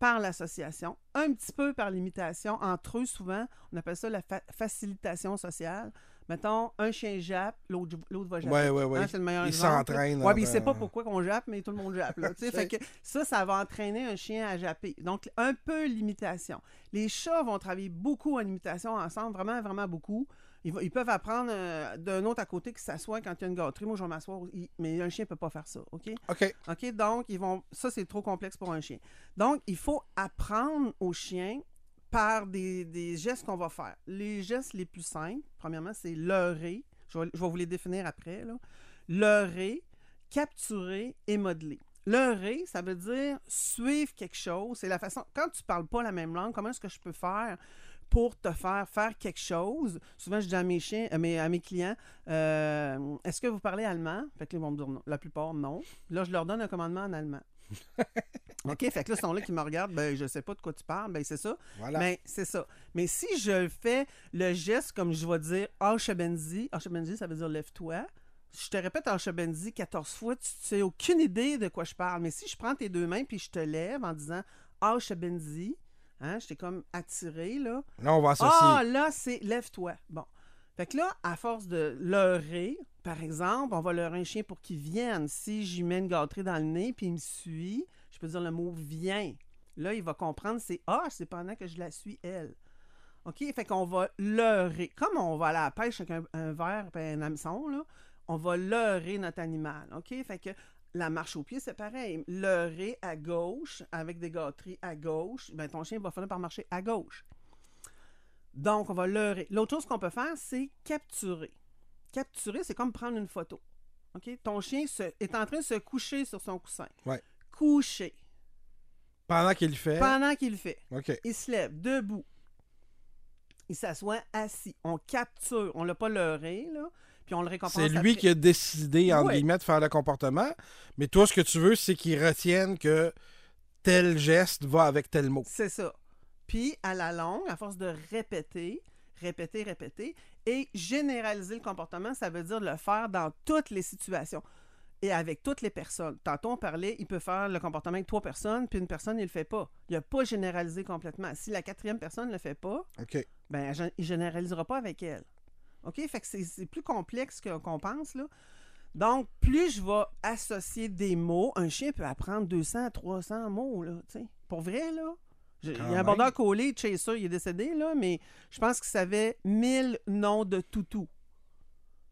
par l'association, un petit peu par l'imitation. Entre eux, souvent, on appelle ça la fa- facilitation sociale. Mettons, un chien jappe, l'autre va japper. Ouais, ouais, ouais. Hein, c'est le meilleur Il s'entraîne. Ouais, puis il en- sait pas pourquoi qu'on jappe, mais tout le monde jappe. Là, (laughs) fait que ça, ça va entraîner un chien à japper. Donc, un peu l'imitation. Les chats vont travailler beaucoup en imitation ensemble, vraiment, vraiment beaucoup. Ils, peuvent apprendre euh, d'un autre à côté qui s'assoit quand il y a une gâterie. Moi, je vais m'asseoir. il- Mais un chien peut pas faire ça, OK? OK. OK? Donc, ils vont. Ça, c'est trop complexe pour un chien. Donc, il faut apprendre au chien par des, des gestes qu'on va faire. Les gestes les plus simples, premièrement, c'est leurrer. Je vais, je vais vous les définir après. Là. Leurrer, capturer et modeler. Leurrer, ça veut dire suivre quelque chose. C'est la façon. Quand tu parles pas la même langue, comment est-ce que je peux faire pour te faire faire quelque chose? Souvent, je dis à mes chiens, à mes, à mes clients, euh, est-ce que vous parlez allemand? Fait que là, ils vont me dire non. La plupart, non. Là, je leur donne un commandement en allemand. (laughs) OK, fait que là, ils sont là qui me regardent, ben, je sais pas de quoi tu parles, ben, c'est ça. Voilà. Mais c'est ça. Mais si je fais le geste comme je vais dire Archabenzi, Archabenzi, ça veut dire lève-toi. Je te répète Archabenzi 14 fois, tu n'as aucune idée de quoi je parle. Mais si je prends tes deux mains puis je te lève en disant Archabenzi, hein, je t'ai comme attiré, là. Là, on va associer. Ah, là, c'est lève-toi. Bon. Fait que là, à force de leurrer, par exemple, on va leurrer un chien pour qu'il vienne. Si j'y mets une gâterie dans le nez puis il me suit, je peux dire le mot viens. Là, il va comprendre c'est Ah, c'est pendant que je la suis, elle. OK? Fait qu'on va leurrer. Comme on va à la pêche avec un, un verre et un hameçon, là, on va leurrer notre animal. OK? Fait que la marche au pied, c'est pareil. Leurrer à gauche avec des gâteries à gauche, ben ton chien va finir par marcher à gauche. Donc, on va leurrer. L'autre chose qu'on peut faire, c'est capturer. Capturer, c'est comme prendre une photo. OK? Ton chien se- est en train de se coucher sur son coussin. Ouais. Coucher. Pendant qu'il le fait. Pendant qu'il le fait. OK. Il se lève debout. Il s'assoit assis. On capture. On l'a pas leurré, là. Puis on le récompense. C'est lui après. qui a décidé, entre guillemets, de faire le comportement. Mais toi, ce que tu veux, c'est qu'il retienne que tel geste va avec tel mot. C'est ça. Puis, à la longue, à force de répéter, répéter, répéter, et généraliser le comportement, ça veut dire le faire dans toutes les situations et avec toutes les personnes. Tantôt, on parlait, il peut faire le comportement avec trois personnes, puis une personne, il le fait pas. Il n'a pas généralisé complètement. Si la quatrième personne ne le fait pas, ben, il généralisera pas avec elle. OK? Fait que c'est- plus complexe qu'on pense, là. Donc, plus je vais associer des mots, un chien peut apprendre 200 à 300 mots, là, tu sais. Pour vrai, là. Il y a un border collé, Chaser, il est décédé, là, mais je pense qu'il savait 1000 noms de toutou.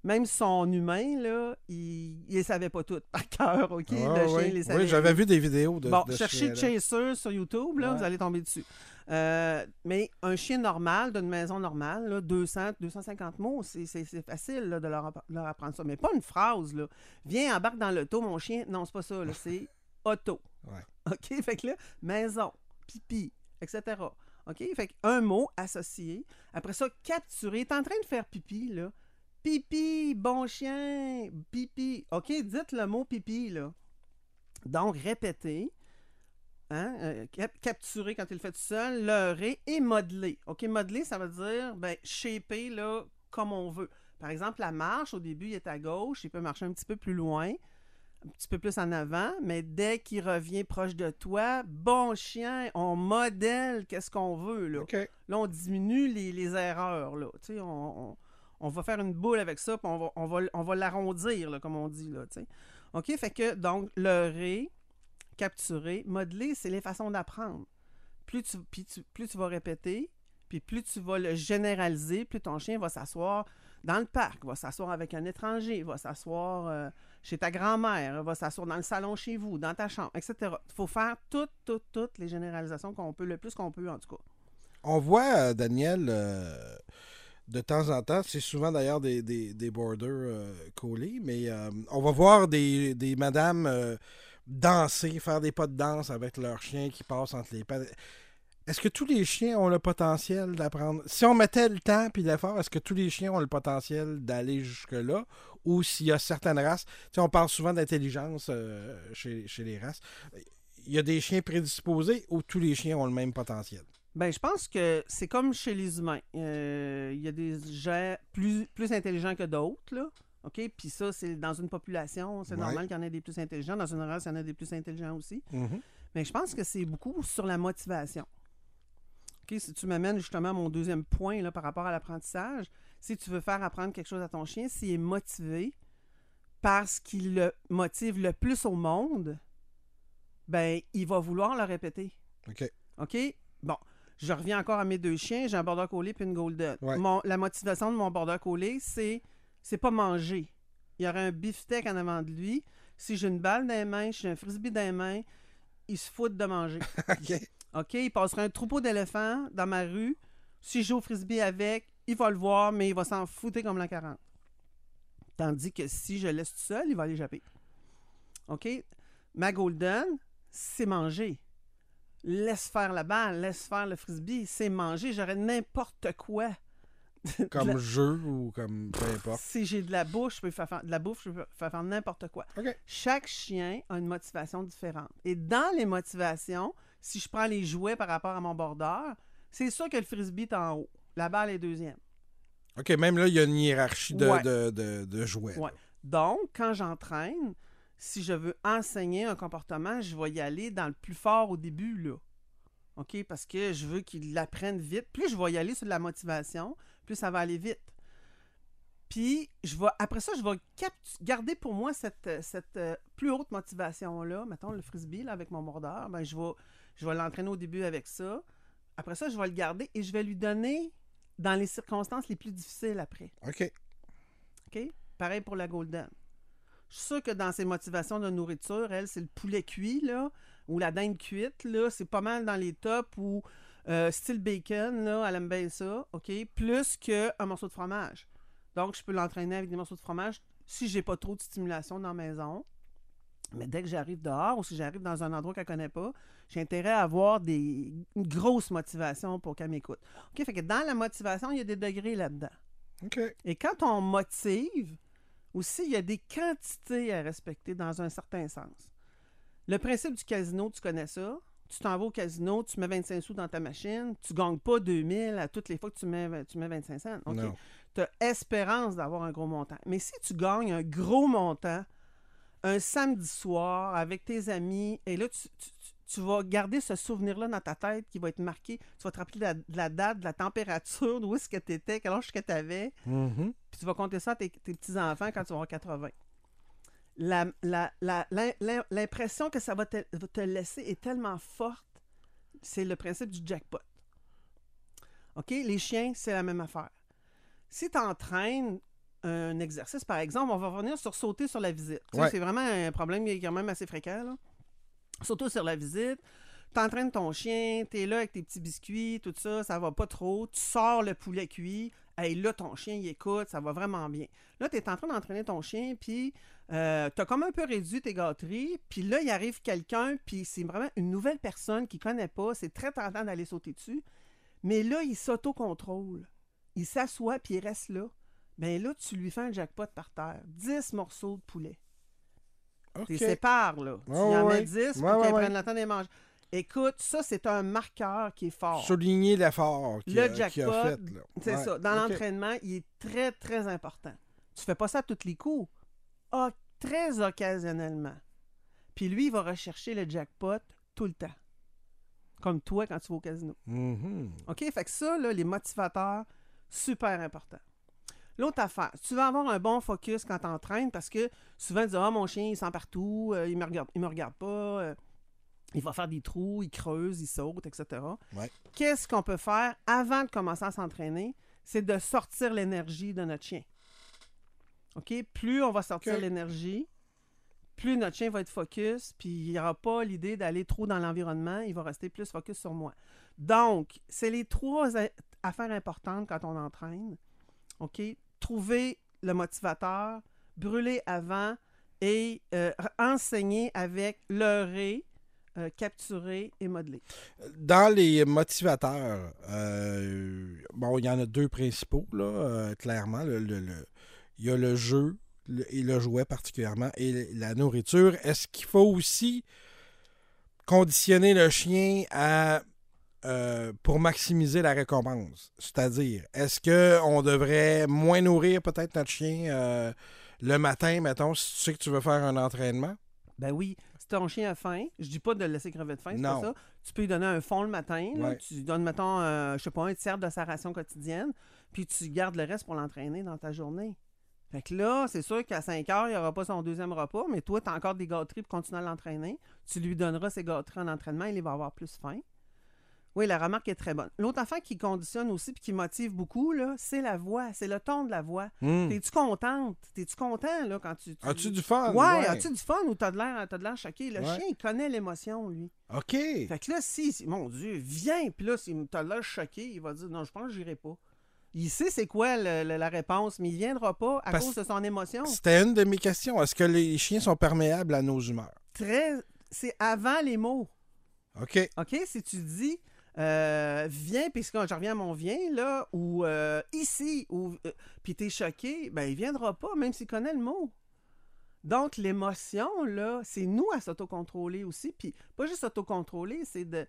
Même son humain, là, il ne les savait pas toutes (laughs) par cœur, OK? Ah, le oui. les savait. Oui, j'avais vu des vidéos de. Bon, de cherchez. Chaser sur YouTube, là, Ouais. vous allez tomber dessus. Euh, mais un chien normal, d'une maison normale, là, 200, 250 mots, c'est facile là, de leur, app- leur apprendre ça. Mais pas une phrase, là. Viens, embarque dans l'auto, mon chien. Non, c'est pas ça, là, c'est (laughs) auto. Ouais. OK? (laughs) Fait que là, maison, pipi, etc. OK? Fait un mot associé. Après ça, capturer. T'es en train de faire pipi, là. Pipi, bon chien, pipi. OK? Dites le mot pipi, là. Donc, répétez. Hein? euh, cap- capturer quand il le fait tout seul, leurrer et modeler. OK, modeler, ça veut dire ben, shaper là, comme on veut. Par exemple, la marche, au début, il est à gauche, il peut marcher un petit peu plus loin, un petit peu plus en avant, mais dès qu'il revient proche de toi, bon chien, on modèle qu'est-ce qu'on veut. Là. OK. Là, on diminue les, les erreurs. Là. Tu sais, On, on- on va faire une boule avec ça, puis on va, on va, on va l'arrondir, comme on dit. Là, tu sais. OK? Fait que, donc, leurrer, capturer, modeler, c'est les façons d'apprendre. Plus tu, puis plus tu vas répéter, puis plus tu vas le généraliser, plus ton chien va s'asseoir dans le parc, va s'asseoir avec un étranger, va s'asseoir euh, chez ta grand-mère, va s'asseoir dans le salon chez vous, dans ta chambre, etc. Il faut faire toutes, toutes, toutes les généralisations qu'on peut, le plus qu'on peut, en tout cas. On voit, euh, Daniel, euh, de temps en temps, c'est souvent d'ailleurs des, des, des border euh, collés, mais euh, on va voir des, madames euh, danser, faire des pas de danse avec leurs chiens qui passent entre les pattes. Est-ce que tous les chiens ont le potentiel d'apprendre? Si on mettait le temps puis l'effort, est-ce que tous les chiens ont le potentiel d'aller jusque-là? Ou s'il y a certaines races, tu sais, on parle souvent d'intelligence chez, chez les races. Il y a des chiens prédisposés ou tous les chiens ont le même potentiel? Ben, je pense que c'est comme chez les humains. Euh, Il y a des gens plus, plus intelligents que d'autres, là. OK? Puis ça, c'est dans une population, c'est Ouais. normal qu'il y en ait des plus intelligents. Dans une race, il y en a des plus intelligents aussi. Mhm. Mais je pense que c'est beaucoup sur la motivation. OK? Si tu m'amènes justement à mon deuxième point là, par rapport à l'apprentissage, si tu veux faire apprendre quelque chose à ton chien, s'il est motivé par ce qui le motive le plus au monde, ben, il va vouloir le répéter. OK. OK? Bon, je reviens encore à mes deux chiens. J'ai un border collie puis une golden. Ouais. Mon- la motivation de mon border collie, c'est c'est pas manger. Il y aurait un beefsteak en avant de lui. Si j'ai une balle dans les mains, si j'ai un frisbee dans les mains, il se fout de manger. (laughs) OK. OK? Il passerait un troupeau d'éléphants dans ma rue. Si je joue au frisbee avec, il va le voir, mais il va s'en foutre comme la 40. Tandis que si je le laisse tout seul, il va aller japper. OK? Ma golden, c'est manger. Laisse faire la balle, laisse faire le frisbee, c'est manger. J'aurais n'importe quoi (laughs) Comme la- jeu ou comme peu importe. si j'ai de la bouche, je peux faire faire- de la bouffe, je peux faire faire n'importe quoi. Chaque chien a une motivation différente. Et dans les motivations, si je prends les jouets par rapport à mon bordeur, c'est sûr que le frisbee est en haut. La balle est deuxième. OK, même là, il y a une hiérarchie de, Ouais. de, de- de jouets. Ouais. Donc, quand j'entraîne, si je veux enseigner un comportement, je vais y aller dans le plus fort au début, là. OK? Parce que je veux qu'il l'apprenne vite. Plus je vais y aller sur de la motivation, plus ça va aller vite. Puis, je vais, après ça, je vais garder pour moi cette, euh, cette euh, plus haute motivation-là. Mettons le frisbee là, avec mon mordeur. Ben, je vais, je vais l'entraîner au début avec ça. Après ça, je vais le garder et je vais lui donner dans les circonstances les plus difficiles après. OK. OK? Pareil pour la Golden. Je suis sûr que dans ses motivations de nourriture, elle, c'est le poulet cuit, là, ou la dinde cuite, là, c'est pas mal dans les tops, ou euh, style bacon, là, elle aime bien ça, OK? Plus qu'un morceau de fromage. Donc, je peux l'entraîner avec des morceaux de fromage si j'ai pas trop de stimulation dans la maison. Mais dès que j'arrive dehors ou si j'arrive dans un endroit qu'elle connaît pas, j'ai intérêt à avoir des, une grosse motivation pour qu'elle m'écoute. OK? Fait que dans la motivation, il y a des degrés là-dedans. OK. Et quand on motive, aussi, il y a des quantités à respecter dans un certain sens. Le principe du casino, tu connais ça. Tu t'en vas au casino, tu mets 25 sous dans ta machine, tu gagnes pas 2000 à toutes les fois que tu mets, tu mets 25 cents. OK? Tu as espérance d'avoir un gros montant. Mais si tu gagnes un gros montant un samedi soir avec tes amis, et là, tu, tu- tu- vas garder ce souvenir-là dans ta tête qui va être marqué. Tu vas te rappeler de la, de la date, de la température, d'où est-ce que tu étais, quel âge que tu avais. Mhm. Puis tu vas compter ça à tes, tes petits-enfants quand tu vas avoir 80. La- la- la- l'im- l'im- L'impression que ça va te, va te laisser est tellement forte. C'est le principe du jackpot. OK? Les chiens, c'est la même affaire. Si tu entraînes un exercice, par exemple, on va revenir sur sauter sur la visite. Ouais. C'est vraiment un problème qui est quand même assez fréquent. Là. Sauter sur la visite, tu entraînes ton chien, tu es là avec tes petits biscuits, tout ça, ça va pas trop. Tu sors le poulet cuit. Hey, là, ton chien, il écoute, ça va vraiment bien. Là, tu es en train d'entraîner ton chien, puis euh, tu as comme un peu réduit tes gâteries, puis là, il arrive quelqu'un, puis c'est vraiment une nouvelle personne qui connaît pas, c'est très tentant d'aller sauter dessus, mais là, il s'autocontrôle. Il s'assoit, puis il reste là. Ben là, tu lui fais un jackpot par terre. 10 morceaux de poulet. Tu OK. les sépares, là. tu Ouais, en mets ouais. 10 Ouais, pour ouais, prennent le temps de les manger. Écoute, ça, c'est un marqueur qui est fort. Souligner l'effort qu'il Le a, jackpot, fait. C'est Ouais. ça. Dans l'entraînement, il est très, très important. Tu fais pas ça à tous les coups. Ah, très occasionnellement. Puis lui, il va rechercher le jackpot tout le temps. Comme toi quand tu vas au casino. Mhm. OK? Fait que ça, là, les motivateurs, super important. L'autre affaire, tu vas avoir un bon focus quand tu entraînes parce que souvent, tu dis Ah, mon chien, il sent partout, euh, il me regarde, il me regarde pas, euh, il va faire des trous, il creuse, il saute, etc. Ouais. Qu'est-ce qu'on peut faire avant de commencer à s'entraîner? C'est de sortir l'énergie de notre chien. OK? Plus on va sortir l'énergie, plus notre chien va être focus, puis il n'y aura pas l'idée d'aller trop dans l'environnement, il va rester plus focus sur moi. Donc, c'est les trois affaires importantes quand on entraîne. OK? Trouver le motivateur, brûler avant et euh, enseigner avec leurrer, euh, capturer et modeler. Dans les motivateurs, euh, bon, il y en a deux principaux, là, euh, clairement. Le, le- il y a le jeu et le jouet particulièrement et la nourriture. Est-ce qu'il faut aussi conditionner le chien à euh, pour maximiser la récompense? C'est-à-dire, est-ce qu'on devrait moins nourrir peut-être notre chien euh, le matin, mettons, si tu sais que tu veux faire un entraînement? Ben oui, si ton chien a faim, je dis pas de le laisser crever de faim, c'est pas ça. Tu peux lui donner un fond le matin, là, Ouais. tu lui donnes, mettons, euh, je sais pas, un tiers de sa ration quotidienne, puis tu gardes le reste pour l'entraîner dans ta journée. Fait que là, c'est sûr qu'à 5 heures, il n'y aura pas son deuxième repas, mais toi, tu as encore des gâteries pour continuer à l'entraîner. Tu lui donneras ses gâteries en entraînement, il va avoir plus faim. Oui, la remarque est très bonne. L'autre affaire qui conditionne aussi puis qui motive beaucoup, là, c'est la voix, c'est le ton de la voix. Hmm. T'es-tu contente? T'es-tu content là, quand tu. tu- As-tu du fun? Ouais, as-tu du fun ou t'as de l'air, t'as de l'air choqué? Le Ouais. chien, il connaît l'émotion, lui. OK. Fait que là, si, si- mon Dieu, viens, puis là, si t'as l'air choqué, il va dire non, je pense que j'irai pas. Il sait c'est quoi le- le- la réponse, mais il viendra pas à Parce- cause de son émotion. C'était une de mes questions. Est-ce que les chiens sont perméables à nos humeurs? Très, c'est avant les mots. OK. OK? Si tu dis, euh, viens, puis quand je reviens à mon viens, là, ou euh, ici, ou euh, puis t'es choqué, ben il viendra pas, même s'il connaît le mot. Donc, l'émotion, là, c'est nous à s'autocontrôler aussi. Puis, pas juste s'autocontrôler, c'est de.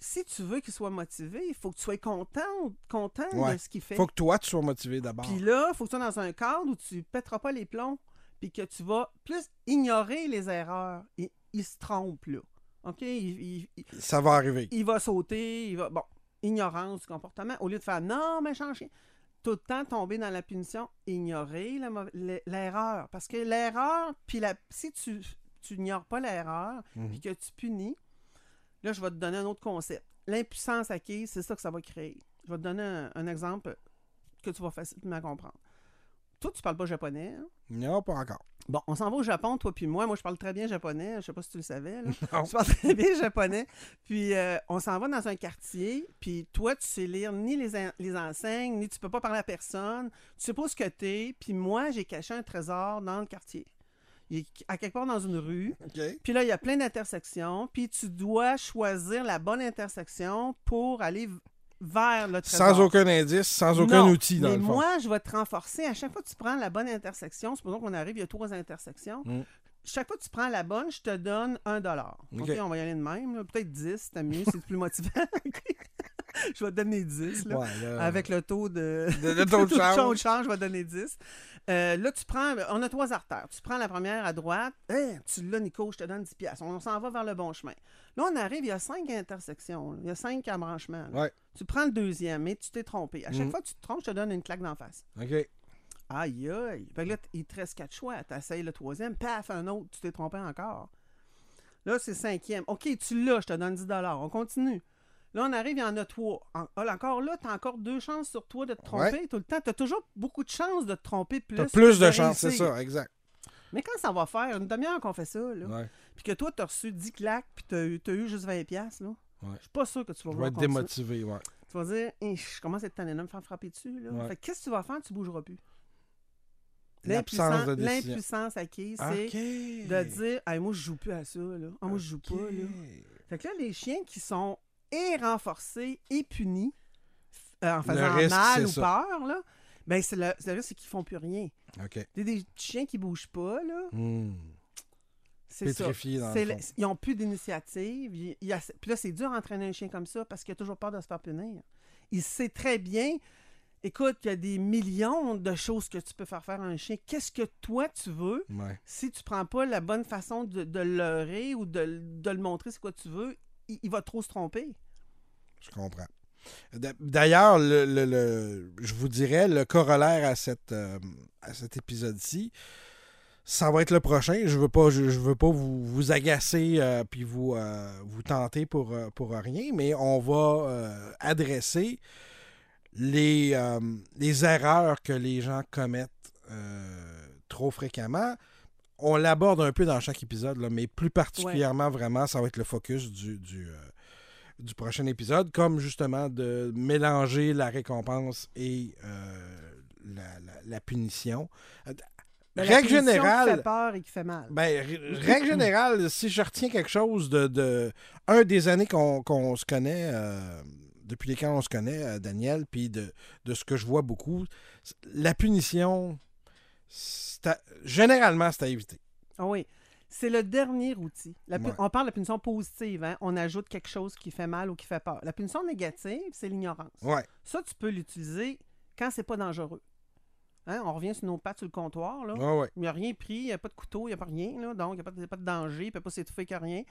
Si tu veux qu'il soit motivé, il faut que tu sois content, content Ouais. de ce qu'il fait. Faut que toi, tu sois motivé d'abord. Puis là, il faut que tu sois dans un cadre où tu pèteras pas les plombs, puis que tu vas plus ignorer les erreurs. Il, il se trompe, là. OK? Il, il- il- Ça va arriver. il va sauter, il va. Bon, ignorance du comportement. Au lieu de faire non, méchant chien, tout le temps tomber dans la punition, ignorer l'erreur. Parce que l'erreur, puis la, si tu, tu ignores pas l'erreur, Mhm. puis que tu punis, là, je vais te donner un autre concept. L'impuissance acquise, c'est ça que ça va créer. Je vais te donner un, un exemple que tu vas facilement comprendre. Toi, tu parles pas japonais. hein? Non, pas encore. Bon, on s'en va au Japon, toi puis moi. Moi, je parle très bien japonais. Je sais pas si tu le savais. Là. (laughs) Non. Je parle très bien japonais. Puis, euh, on s'en va dans un quartier. Puis, toi, tu sais lire ni les, en- les enseignes, ni tu peux pas parler à personne. Tu sais pas où ce que t'es. Puis, moi, j'ai caché un trésor dans le quartier. Il est à quelque part dans une rue. OK. Puis là, il y a plein d'intersections. Puis, tu dois choisir la bonne intersection pour aller vers le trésor. Sans aucun indice, sans aucun Non, outil, dans mais le fond. moi, je vais te renforcer. À chaque fois que tu prends la bonne intersection, supposons qu'on arrive, il y a trois intersections. Mm. Chaque fois que tu prends la bonne, je te donne un dollar. OK. OK, on va y aller de même. Peut-être 10, c'est mieux, c'est plus motivant. (laughs) (laughs) je vais te donner 10. Là. Ouais, là, Avec le taux de, de- (laughs) le taux de change. change, je vais te donner 10. Euh, là, tu prends, on a trois artères. Tu prends la première à droite. Hey, tu l'as, Nico, je te donne 10 piastres. On s'en va vers le bon chemin. Là, on arrive, il y a cinq intersections. là. Il y a cinq embranchements. Ouais. Tu prends le deuxième, mais tu t'es trompé. À chaque Mhm. fois que tu te trompes, je te donne une claque d'en face. OK. Aïe, aïe. Fait que là, il te reste quatre choix. Tu essayes le troisième, paf, un autre, tu t'es trompé encore. Là, c'est cinquième. OK, tu l'as, je te donne 10 On continue. Là, on arrive, il y en a trois. En- ah, encore là, tu as encore deux chances sur toi de te tromper tout le temps. Tu as toujours beaucoup de chances de te tromper plus. T'as que plus de chance, c'est ça, exact. Mais quand ça va faire une demi-heure qu'on fait ça, là, Ouais. puis que toi, tu as reçu 10 claques, puis tu as, eu- t'as eu juste 20$, piastres, là, Ouais. je suis pas sûr que tu vas Je vais vouloir être démotivé, ouais. Tu vas dire, Hein, je commence à être tanné de me faire frapper dessus. Là. Fait qu'est-ce que tu vas faire? Tu bougeras plus. L'impuissance- acquise, c'est de dire Hey, moi, je joue plus à ça. Là. Ah, moi, je joue pas. Là. Fait que là, les chiens qui sont et renforcés et punis euh, en faisant risque, mal ou ça. peur, là, ben, c'est le, le risque, c'est qu'ils font plus rien. OK. T'as des chiens qui bougent pas, là. Hmm. C'est ça. Dans le fond. ils ont plus d'initiative. Puis là, c'est dur d'entraîner un chien comme ça parce qu'il a toujours peur de se faire punir. Il sait très bien. Écoute, il y a des millions de choses que tu peux faire faire à un chien. Qu'est-ce que toi tu veux? Ouais. si tu prends pas la bonne façon de, de le leurrer ou de, de le montrer c'est quoi tu veux, il, va trop se tromper. Je comprends. D'a- D'ailleurs, le, le- je vous dirais, le corollaire euh, à cet épisode-ci, ça va être le prochain. Je veux je, veux pas vous, agacer euh, puis vous, euh, tenter pour, euh, pour rien, mais on va adresser les, erreurs que les gens commettent trop fréquemment. On l'aborde un peu dans chaque épisode, là, mais plus particulièrement, vraiment, ça va être le focus du, du, euh, du prochain épisode, comme justement de mélanger la récompense et euh, la, la- la punition. Euh, la Règle qui générale, fait peur et qui fait mal. ben, règle (laughs) générale, si je retiens quelque chose de, de un des années qu'on se connaît, euh, depuis lesquelles on se connaît, Daniel, puis de, de ce que je vois beaucoup, la punition, généralement, c'est à éviter. Ah oui. C'est le dernier outil. La Ouais. On parle de punition positive. hein. On ajoute quelque chose qui fait mal ou qui fait peur. La punition négative, c'est l'ignorance. Ouais. Ça, tu peux l'utiliser quand c'est pas dangereux. Hein, On revient sur nos pattes sur le comptoir. Là. Ouais. Il n'y a rien pris, il n'y a pas de couteau, il n'y a pas rien. Là, donc, il n'y a, pas de- pas de danger, il ne peut pas s'étouffer que rien.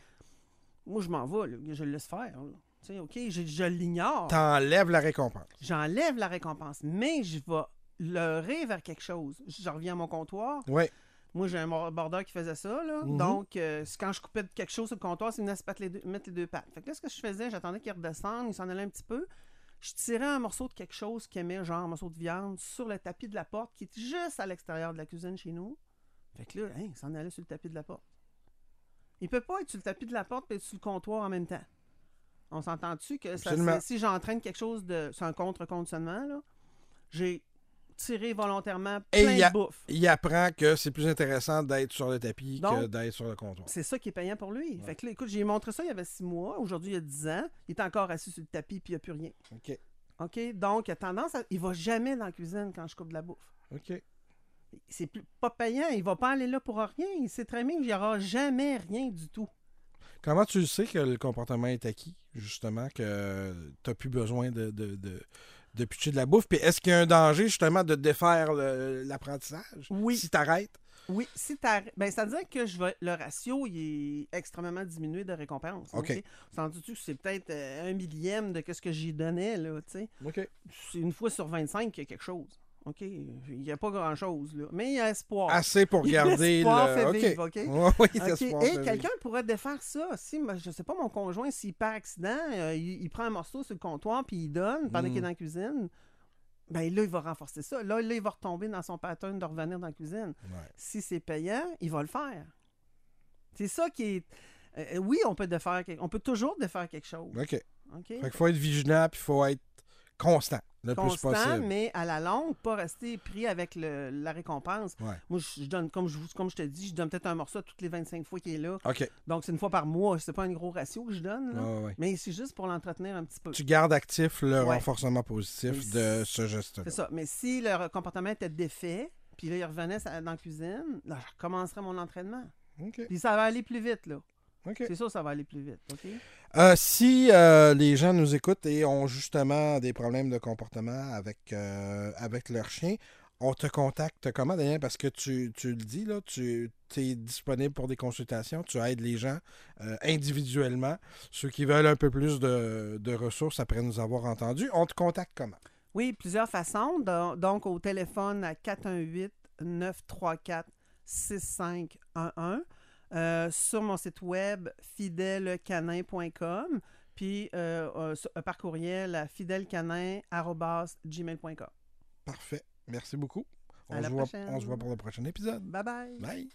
Moi, je m'en vais. là, je le laisse faire. là. Tu sais, OK, je, je l'ignore. T'enlèves la récompense. J'enlève la récompense, mais je vais leurrer vers quelque chose. Je reviens à mon comptoir. Ouais. Moi, j'ai un border qui faisait ça. Là. Mhm. Donc, euh, quand je coupais quelque chose sur le comptoir, c'est venait se mettre les, deux, mettre les deux pattes. Fait que là, ce que je faisais, j'attendais qu'il redescende, il s'en allait un petit peu. Je tirais un morceau de quelque chose qui aimait, genre un morceau de viande, sur le tapis de la porte qui était juste à l'extérieur de la cuisine chez nous. Fait que là, hein, il s'en allait sur le tapis de la porte. Il peut pas être sur le tapis de la porte et être sur le comptoir en même temps. On s'entend-tu que ça, si j'entraîne quelque chose de. C'est un contre-conditionnement, là. J'ai tirer volontairement Et plein a- de bouffe. Il apprend que c'est plus intéressant d'être sur le tapis que d'être sur le comptoir. C'est ça qui est payant pour lui. Fait que là, écoute, j'ai montré ça il y avait six mois. Aujourd'hui, il y a dix ans. Il est encore assis sur le tapis puis il n'y a plus rien. OK. OK? Donc, il a tendance à... Il va jamais dans la cuisine quand je coupe de la bouffe. OK. C'est plus... pas payant. Il va pas aller là pour rien. Il sait très bien qu'il n'y aura jamais rien du tout. Comment tu le sais que le comportement est acquis, justement, que tu n'as plus besoin de, de, de, de pitcher de la bouffe? Puis est-ce qu'il y a un danger, justement, de défaire l'apprentissage? Oui. Si tu arrêtes? Oui, si. Ben, c'est-à-dire que je vais... le ratio, il est extrêmement diminué de récompense. OK. Sens-tu que c'est peut-être euh, un millième de ce que j'y donnais, là, tu sais? OK. C'est une fois sur 25 qu'il y a quelque chose. OK? Il n'y a pas grand-chose, là. Mais il y a espoir. Assez pour (laughs) garder L'espoir le... fait vivre, OK? Ouais, (laughs) oui, OK. l'espoir Et quelqu'un pourrait défaire ça. Si, je sais pas, mon conjoint, s'il perd accident, euh, il, il prend un morceau sur le comptoir puis il donne pendant Mm. qu'il est dans la cuisine, ben là, il va renforcer ça. Là, là, il va retomber dans son pattern de revenir dans la cuisine. Ouais. Si c'est payant, il va le faire. C'est ça qui est. euh, oui, on peut défaire, on peut toujours défaire quelque chose. OK. OK? Fait qu'il faut être vigilant puis il faut être constant le plus Constant, possible. mais à la longue, pas rester pris avec le- la récompense. Ouais. Moi, je, je donne, comme je, vous- comme je te dis, je donne peut-être un morceau toutes les 25 fois qu'il est là. Donc, c'est une fois par mois. C'est pas un gros ratio que je donne. là. Ouais. Mais c'est juste pour l'entretenir un petit peu. Tu gardes actif le Ouais. renforcement positif de ce geste-là. C'est ça. Mais si le comportement était défait, puis là, il revenait dans la cuisine, là, je recommencerais mon entraînement. OK. Puis ça va aller plus vite, là. C'est sûr, ça va aller plus vite. Euh, si euh, les gens nous écoutent et ont justement des problèmes de comportement avec, euh, avec leur chien, on te contacte comment, Daniel? Parce que tu, tu le dis, là, tu es disponible pour des consultations, tu aides les gens individuellement. Ceux qui veulent un peu plus de, de ressources après nous avoir entendus, on te contacte comment? Oui, plusieurs façons. Do- Donc, au téléphone à 418-934-6511. Euh, sur mon site web, fidèlecanin.com. Puis euh, euh, par courriel à fidèlecanin.gmail.com. Parfait. Merci beaucoup. À On, la se voit, prochaine. on se voit pour le prochain épisode. Bye bye. Bye.